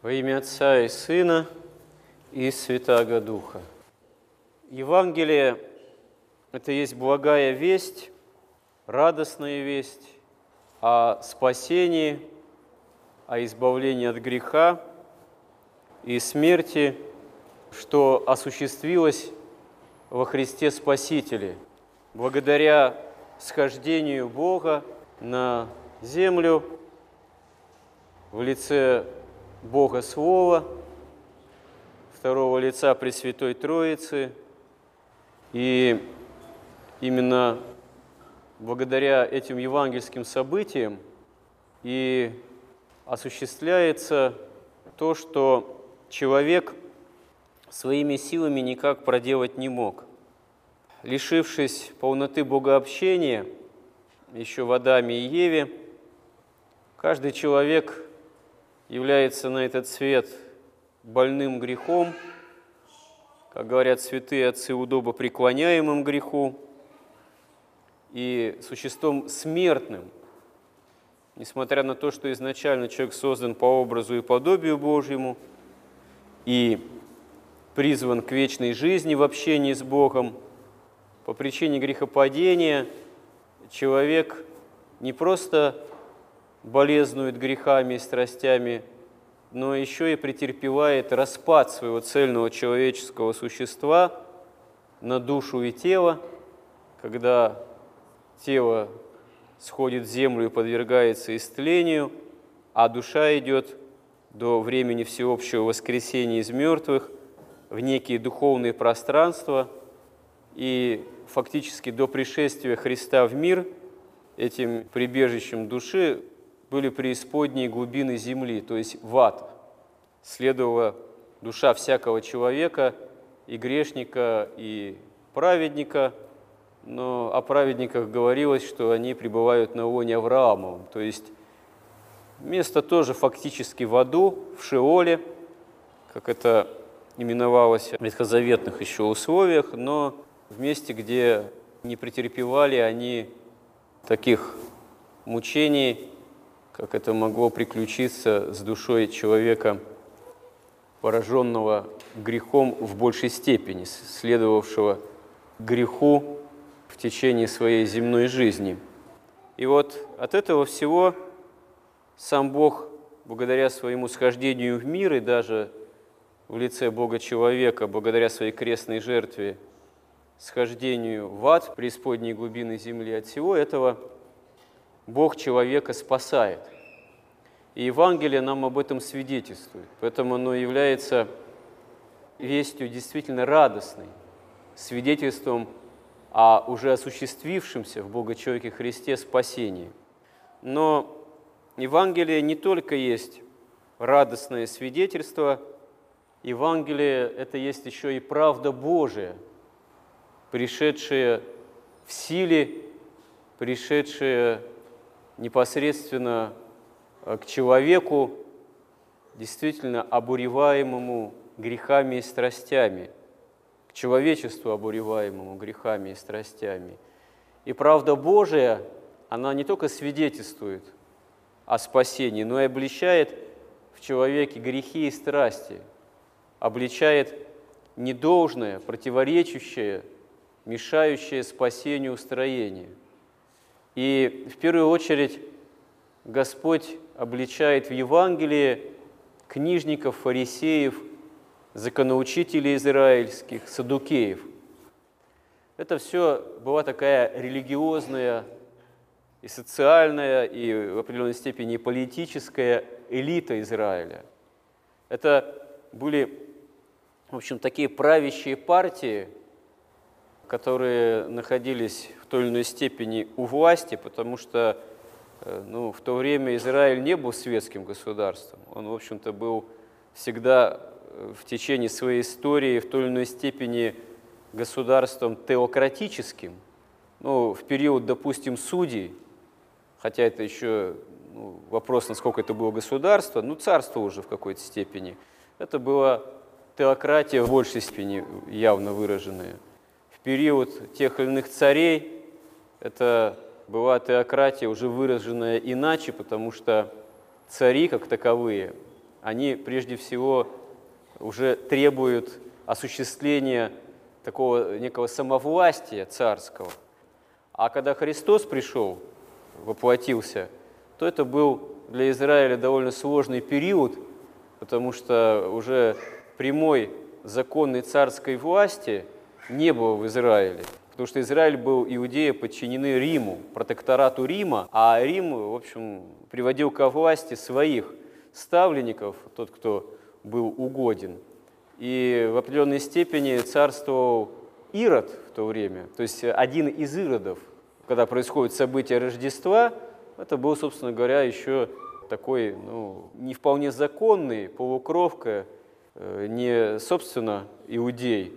Во имя Отца и Сына и Святаго Духа. Евангелие – это есть благая весть, радостная весть о спасении, о избавлении от греха и смерти, что осуществилось во Христе Спасителе, благодаря схождению Бога на землю в лице Бога Слова, второго лица Пресвятой Троицы. И именно благодаря этим евангельским событиям и осуществляется то, что человек своими силами никак проделать не мог. Лишившись полноты богообщения, еще в Адаме и Еве, каждый человек является на этот свет больным грехом, как говорят святые отцы, удобо преклоняемым греху и существом смертным, несмотря на то, что изначально человек создан по образу и подобию Божьему и призван к вечной жизни в общении с Богом, по причине грехопадения человек не просто болезнует грехами и страстями, но еще и претерпевает распад своего цельного человеческого существа на душу и тело, когда тело сходит в землю и подвергается истлению, а душа идет до времени всеобщего воскресения из мертвых в некие духовные пространства и фактически до пришествия Христа в мир этим прибежищем души были преисподние глубины земли, то есть в ад. Следовала душа всякого человека, и грешника, и праведника, но о праведниках говорилось, что они пребывают на лоне Авраамовом, то есть место тоже фактически в аду, в Шеоле, как это именовалось в ветхозаветных еще условиях, но в месте, где не претерпевали они таких мучений, как это могло приключиться с душой человека, пораженного грехом в большей степени, следовавшего греху в течение своей земной жизни. И вот от этого всего сам Бог, благодаря своему схождению в мир и даже в лице Бога-человека, благодаря своей крестной жертве, схождению в ад, преисподней глубины земли, от всего этого – Бог человека спасает. И Евангелие нам об этом свидетельствует. Поэтому оно является вестью действительно радостной, свидетельством о уже осуществившемся в Бога-человеке Христе спасении. Но Евангелие не только есть радостное свидетельство, Евангелие – это есть еще и правда Божия, пришедшая в силе, пришедшая непосредственно э, к человеку, действительно обуреваемому грехами и страстями, к человечеству, обуреваемому грехами и страстями. И правда Божия, она не только свидетельствует о спасении, но и обличает в человеке грехи и страсти, обличает недолжное, противоречащее, мешающее спасению строение – и в первую очередь Господь обличает в Евангелии книжников, фарисеев, законоучителей израильских, садукеев. Это все была такая религиозная и социальная, и в определенной степени политическая элита Израиля. Это были, в общем, такие правящие партии, которые находились в той или иной степени у власти, потому что э, ну, в то время Израиль не был светским государством. Он, в общем-то, был всегда э, в течение своей истории в той или иной степени государством теократическим. Ну, в период, допустим, судей, хотя это еще ну, вопрос, насколько это было государство, ну, царство уже в какой-то степени. Это была теократия в большей степени явно выраженная – период тех или иных царей это была теократия уже выраженная иначе, потому что цари как таковые они прежде всего уже требуют осуществления такого некого самовластия царского. А когда Христос пришел, воплотился, то это был для Израиля довольно сложный период, потому что уже прямой законной царской власти не было в Израиле. Потому что Израиль был, Иудея подчинены Риму, протекторату Рима, а Рим, в общем, приводил ко власти своих ставленников, тот, кто был угоден. И в определенной степени царствовал Ирод в то время, то есть один из Иродов, когда происходит событие Рождества, это был, собственно говоря, еще такой ну, не вполне законный, полукровка, э, не, собственно, иудей,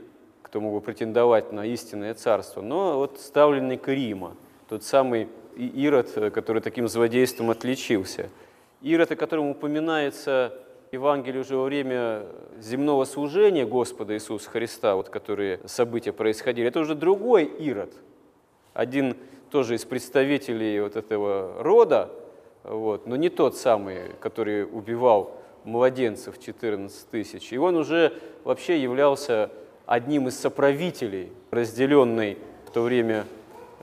кто мог бы претендовать на истинное царство, но вот ставленник Рима, тот самый Ирод, э, который таким злодейством отличился. Ирод, о котором упоминается Евангелие уже во время земного служения Господа Иисуса Христа, вот которые события происходили, это уже другой Ирод, один тоже из представителей вот этого рода, вот, но не тот самый, который убивал младенцев 14 тысяч. И он уже вообще являлся одним из соправителей, разделенной в то время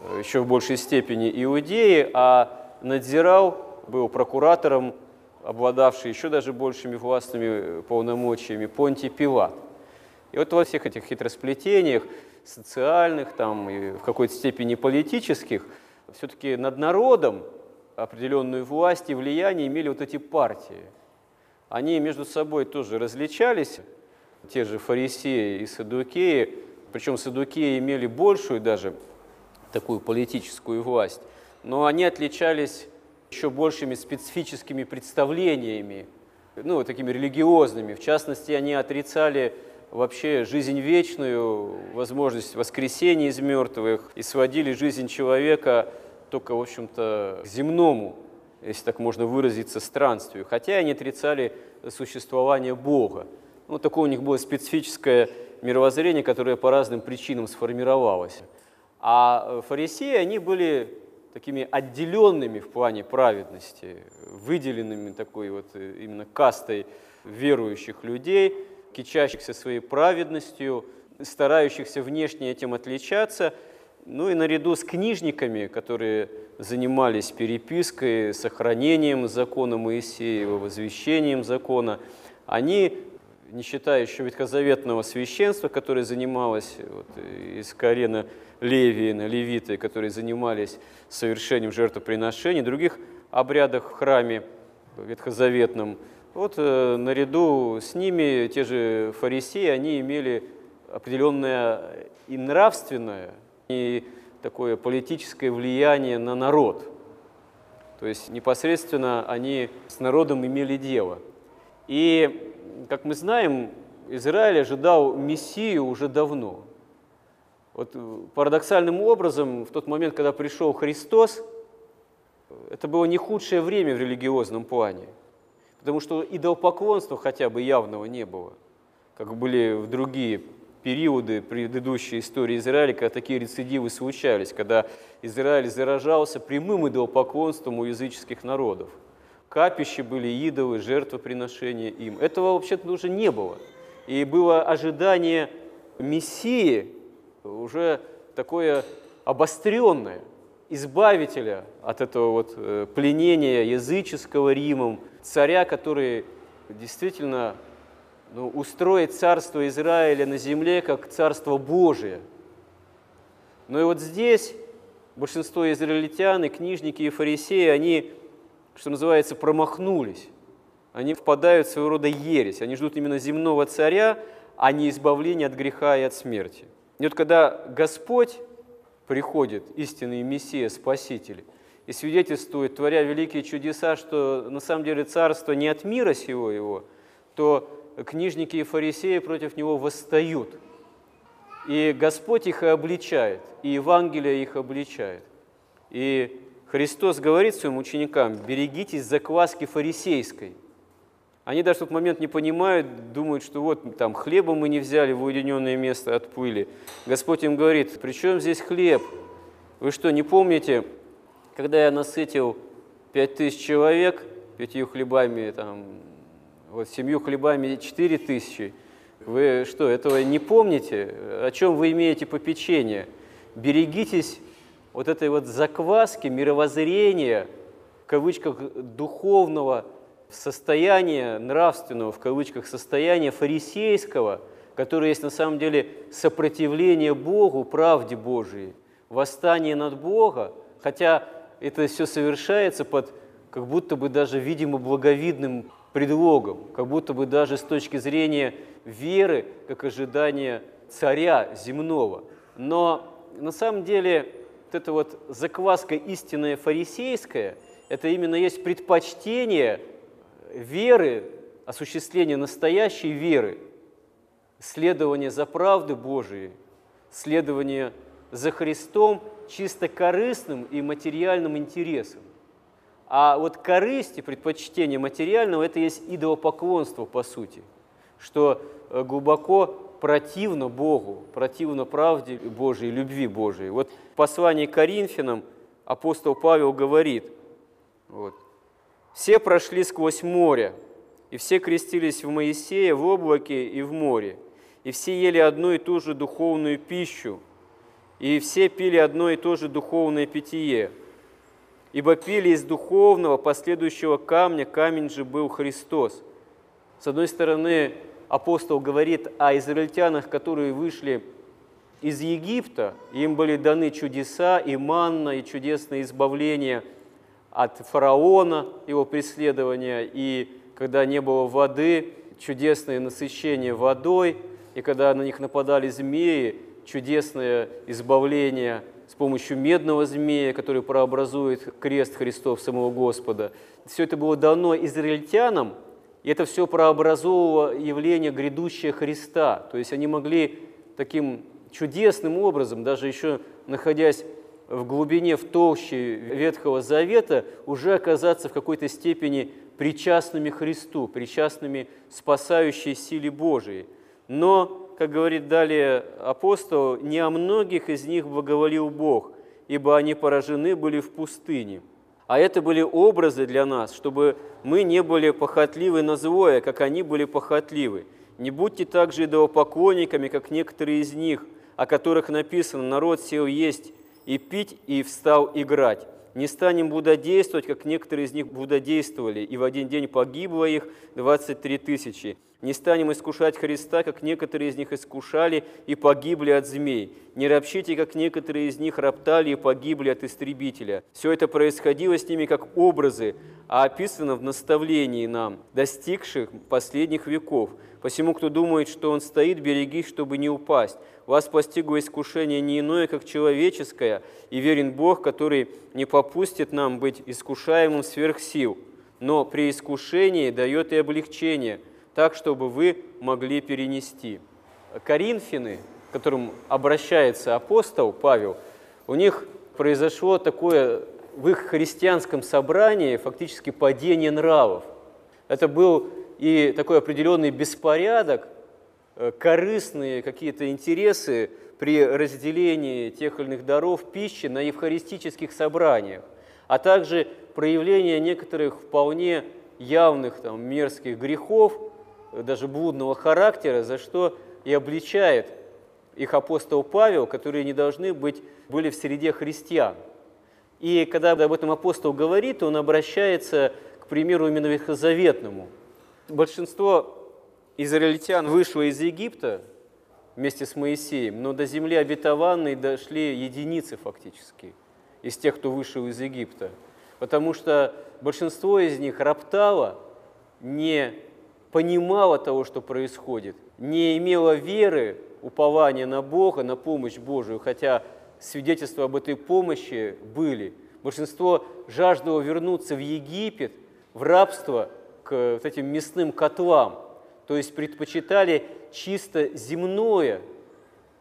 э, еще в большей степени Иудеи, а надзирал, был прокуратором, обладавший еще даже большими властными полномочиями, Понтий Пилат. И вот во всех этих хитросплетениях, социальных, там, и в какой-то степени политических, все-таки над народом определенную власть и влияние имели вот эти партии. Они между собой тоже различались, те же фарисеи и садукеи, причем садукеи имели большую даже такую политическую власть, но они отличались еще большими специфическими представлениями, ну, такими религиозными. В частности, они отрицали вообще жизнь вечную, возможность воскресения из мертвых и сводили жизнь человека только, в общем-то, к земному, если так можно выразиться, странствию, хотя они отрицали существование Бога. Ну, такое у них было специфическое мировоззрение, которое по разным причинам сформировалось. А фарисеи, они были такими отделенными в плане праведности, выделенными такой вот э, именно кастой верующих людей, кичащихся своей праведностью, старающихся внешне этим отличаться – ну и наряду с книжниками, которые занимались перепиской, сохранением закона Моисеева, возвещением закона, они, не считая еще ветхозаветного священства, которое занималось вот, из Карена Левиина, левиты, которые занимались совершением жертвоприношений, других обрядах в храме ветхозаветном, вот э, наряду с ними те же фарисеи, они имели определенное и нравственное, и такое политическое влияние на народ. То есть непосредственно они с народом имели дело. И, как мы знаем, Израиль ожидал Мессию уже давно. Вот парадоксальным образом, в тот момент, когда пришел Христос, это было не худшее время в религиозном плане, потому что идолопоклонства хотя бы явного не было, как были в другие периоды предыдущей истории Израиля, когда такие рецидивы случались, когда Израиль заражался прямым идолопоклонством у языческих народов. Капища были идолы, жертвоприношения им. Этого вообще-то уже не было. И было ожидание Мессии уже такое обостренное, избавителя от этого вот э, пленения языческого Римом, царя, который действительно ну, устроить царство Израиля на земле как царство Божие. Но и вот здесь большинство израильтян, и книжники, и фарисеи, они, что называется, промахнулись. Они впадают в своего рода ересь. Они ждут именно земного царя, а не избавления от греха и от смерти. И вот когда Господь приходит, истинный Мессия, Спаситель, и свидетельствует, творя великие чудеса, что на самом деле царство не от мира сего его, то книжники и фарисеи против него восстают. И Господь их и обличает, и Евангелие их обличает. И Христос говорит своим ученикам, берегитесь закваски фарисейской. Они даже в тот момент не понимают, думают, что вот там хлеба мы не взяли в уединенное место от пыли. Господь им говорит, при чем здесь хлеб? Вы что, не помните, когда я насытил пять тысяч человек пятью хлебами там, вот семью хлебами четыре тысячи. Вы что, этого не помните? О чем вы имеете попечение? Берегитесь вот этой вот закваски, мировоззрения, в кавычках, духовного состояния, нравственного, в кавычках, состояния фарисейского, которое есть на самом деле сопротивление Богу, правде Божией, восстание над Бога, хотя это все совершается под как будто бы даже, видимо, благовидным предлогом, как будто бы даже с точки зрения веры, как ожидания царя земного. Но на самом деле вот эта вот закваска истинная фарисейская, это именно есть предпочтение веры, осуществление настоящей веры, следование за правды Божией, следование за Христом чисто корыстным и материальным интересом. А вот корысть и предпочтение материального – это есть идолопоклонство, по сути, что э, глубоко противно Богу, противно правде Божией, любви Божией. Вот в послании к Коринфянам апостол Павел говорит, вот, «Все прошли сквозь море, и все крестились в Моисея, в облаке и в море, и все ели одну и ту же духовную пищу, и все пили одно и то же духовное питье, ибо пили из духовного последующего камня, камень же был Христос. С одной стороны, апостол говорит о израильтянах, которые вышли из Египта, им были даны чудеса и манна, и чудесное избавление от фараона, его преследования, и когда не было воды, чудесное насыщение водой, и когда на них нападали змеи, чудесное избавление с помощью медного змея, который прообразует крест Христов, самого Господа. Все это было дано израильтянам, и это все прообразовывало явление грядущее Христа. То есть они могли таким чудесным образом, даже еще находясь в глубине, в толще Ветхого Завета, уже оказаться в какой-то степени причастными Христу, причастными спасающей силе Божией. Но как говорит далее апостол, не о многих из них благоволил Бог, ибо они поражены были в пустыне. А это были образы для нас, чтобы мы не были похотливы на злое, как они были похотливы. Не будьте также идолопоклонниками, как некоторые из них, о которых написано «народ сел есть и пить, и встал играть». Не станем будодействовать, как некоторые из них будодействовали, и в один день погибло их 23 тысячи. Не станем искушать Христа, как некоторые из них искушали и погибли от змей. Не ропщите, как некоторые из них роптали и погибли от истребителя. Все это происходило с ними как образы, а описано в наставлении нам, достигших последних веков. Посему, кто думает, что он стоит, берегись, чтобы не упасть. Вас постигло искушение не иное, как человеческое, и верен Бог, который не попустит нам быть искушаемым сверх сил, но при искушении дает и облегчение – так, чтобы вы могли перенести. Коринфяне, к которым обращается апостол Павел, у них произошло такое в их христианском собрании фактически падение нравов. Это был и такой определенный беспорядок, корыстные какие-то интересы при разделении тех или иных даров пищи на евхаристических собраниях, а также проявление некоторых вполне явных там, мерзких грехов, даже блудного характера, за что и обличает их апостол Павел, которые не должны быть, были в среде христиан. И когда об этом апостол говорит, он обращается к примеру именно ветхозаветному. Большинство израильтян вышло из Египта вместе с Моисеем, но до земли обетованной дошли единицы фактически из тех, кто вышел из Египта. Потому что большинство из них роптало, не понимала того, что происходит, не имела веры, упования на Бога, на помощь Божию, хотя свидетельства об этой помощи были. Большинство жаждало вернуться в Египет, в рабство, к вот этим мясным котлам, то есть предпочитали чисто земное,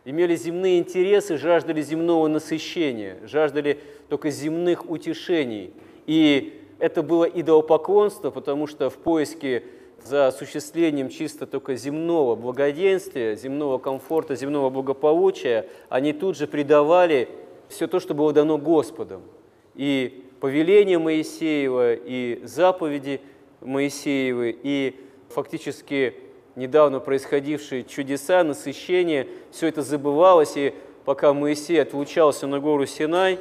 имели земные интересы, жаждали земного насыщения, жаждали только земных утешений. И это было идолопоклонство, потому что в поиске за осуществлением чисто только земного благоденствия, земного комфорта, земного благополучия, они тут же предавали все то, что было дано Господом. И повеление Моисеева, и заповеди Моисеевы, и фактически недавно происходившие чудеса, насыщение, все это забывалось, и пока Моисей отлучался на гору Синай,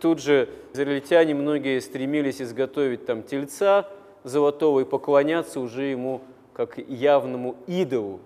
тут же израильтяне многие стремились изготовить там тельца золотого и поклоняться уже ему как явному идолу.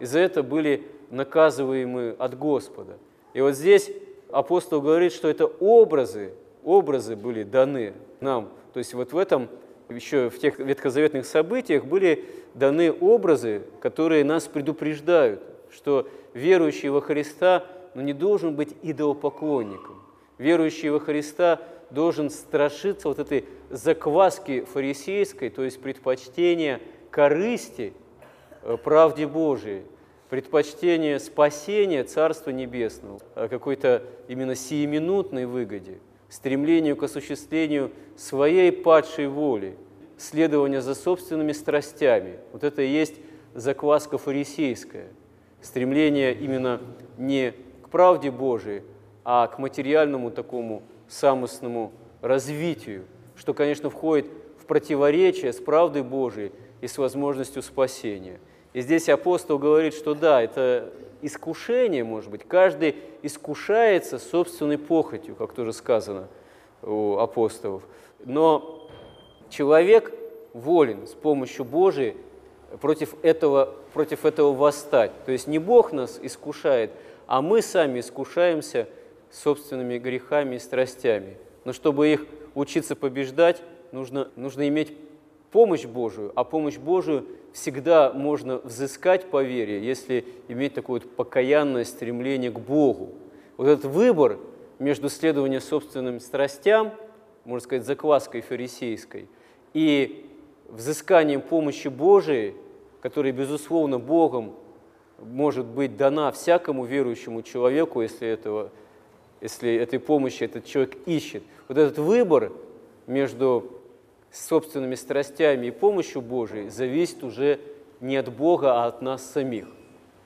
И за это были наказываемы от Господа. И вот здесь апостол говорит, что это образы, образы были даны нам. То есть вот в этом, еще в тех ветхозаветных событиях были даны образы, которые нас предупреждают, что верующий во Христа ну, не должен быть идолопоклонником. Верующий во Христа должен страшиться вот этой закваски фарисейской, то есть предпочтения корысти э, правде Божией, предпочтение спасения Царства Небесного, какой-то именно сиюминутной выгоде, стремлению к осуществлению своей падшей воли, следования за собственными страстями. Вот это и есть закваска фарисейская, стремление именно не к правде Божией, а к материальному такому самостному развитию, что, конечно, входит в противоречие с правдой Божией и с возможностью спасения – и здесь апостол говорит, что да, это искушение, может быть, каждый искушается собственной похотью, как тоже сказано у апостолов. Но человек волен с помощью Божией против этого, против этого восстать. То есть не Бог нас искушает, а мы сами искушаемся собственными грехами и страстями. Но чтобы их учиться побеждать, нужно, нужно иметь помощь Божию, а помощь Божию всегда можно взыскать по вере, если иметь такое вот покаянное стремление к Богу. Вот этот выбор между следованием собственным страстям, можно сказать, закваской фарисейской, и взысканием помощи Божией, которая, безусловно, Богом может быть дана всякому верующему человеку, если, этого, если этой помощи этот человек ищет. Вот этот выбор между собственными страстями и помощью Божией зависит уже не от Бога, а от нас самих.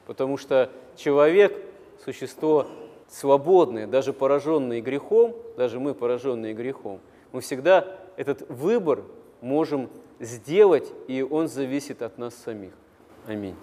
Потому что человек – существо свободное, даже пораженное грехом, даже мы, пораженные грехом, мы всегда этот выбор можем сделать, и он зависит от нас самих. Аминь.